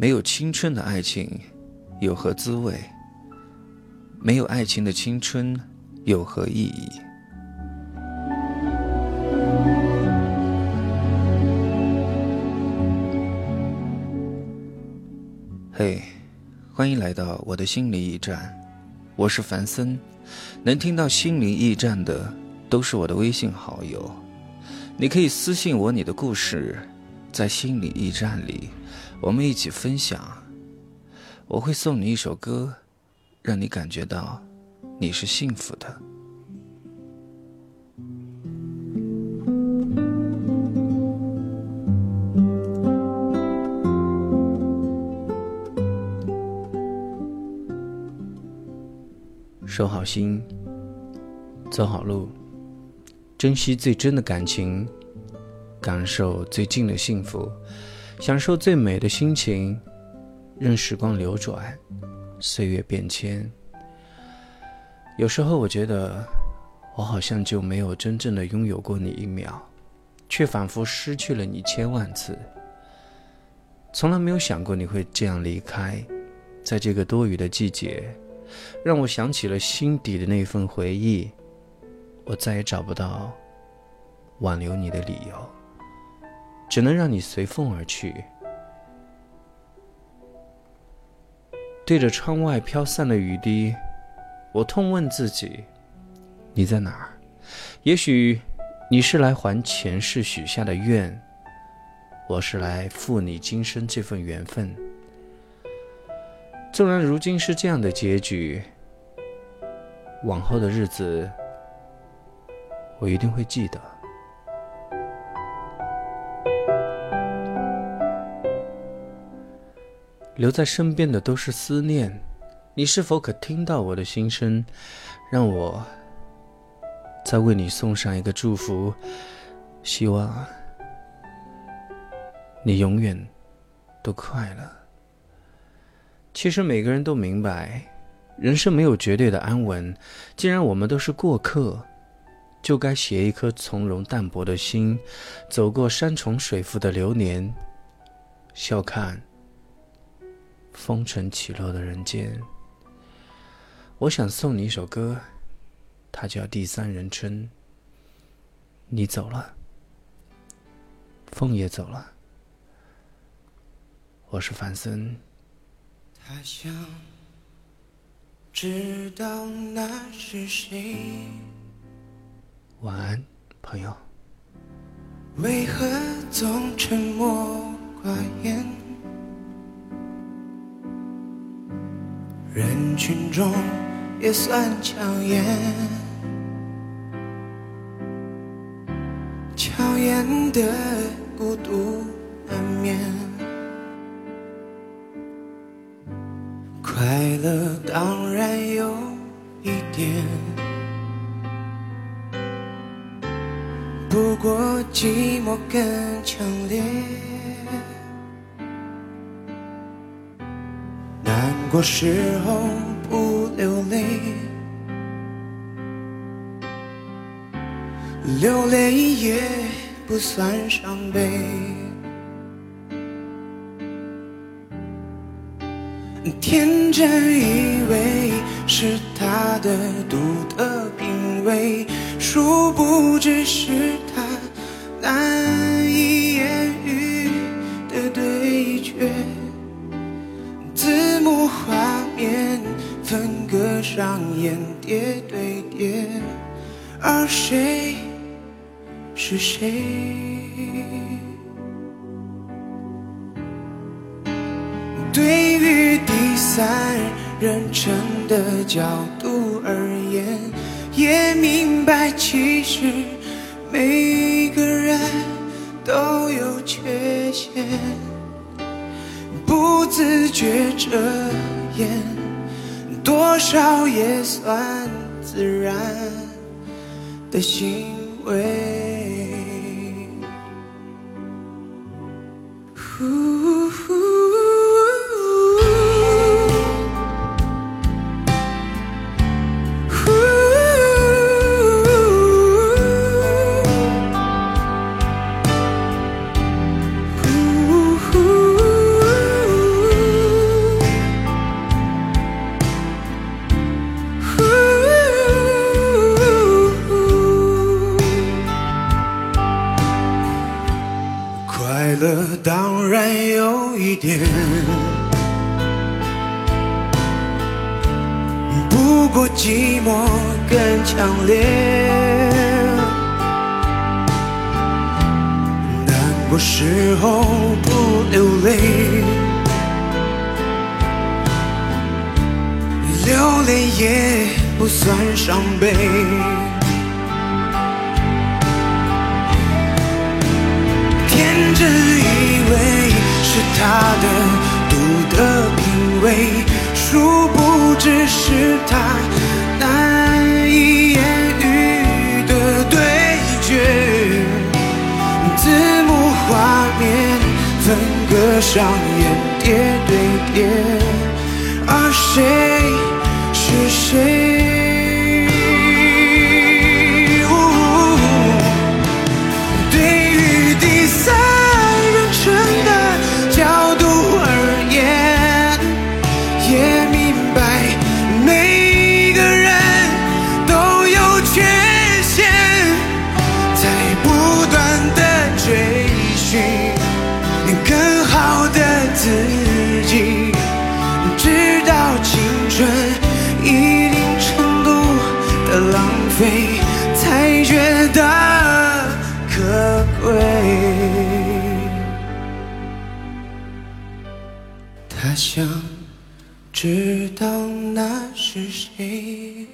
没有青春的爱情有何滋味？没有爱情的青春有何意义？嘿，欢迎来到我的心灵驿站，我是凡森。能听到心灵驿站的都是我的微信好友，你可以私信我你的故事，在心灵驿站里。我们一起分享，我会送你一首歌，让你感觉到你是幸福的。收好心，走好路，珍惜最真的感情，感受最近的幸福。享受最美的心情，任时光流转，岁月变迁。有时候我觉得，我好像就没有真正的拥有过你一秒，却仿佛失去了你千万次。从来没有想过你会这样离开，在这个多雨的季节，让我想起了心底的那份回忆。我再也找不到挽留你的理由。只能让你随风而去。对着窗外飘散的雨滴，我痛问自己：你在哪儿？也许你是来还前世许下的愿，我是来负你今生这份缘分。纵然如今是这样的结局，往后的日子，我一定会记得。留在身边的都是思念，你是否可听到我的心声？让我再为你送上一个祝福，希望你永远都快乐。其实每个人都明白，人生没有绝对的安稳。既然我们都是过客，就该携一颗从容淡泊的心，走过山重水复的流年，笑看。风尘起落的人间，我想送你一首歌，它叫《第三人称》。你走了，风也走了，我是樊森。他想知道那是谁。晚安，朋友。为何总沉默寡言？人群中也算抢眼，抢眼的孤独难免。快乐当然有一点，不过寂寞更强烈。过时候不流泪，流泪也不算伤悲。天真以为是他的独特品味，殊不知是他而谁是谁？对于第三人称的角度而言，也明白其实每个人都有缺陷。不自觉遮掩，多少也算自然的行为。突然有一点。不过寂寞更强烈，难过时候不流泪，流泪也不算伤悲。天真以为是他的独特品味。殊不知是他难以言喻的对决，字幕画面分割上演叠对叠，而谁是谁？才觉得可贵。他想知道那是谁。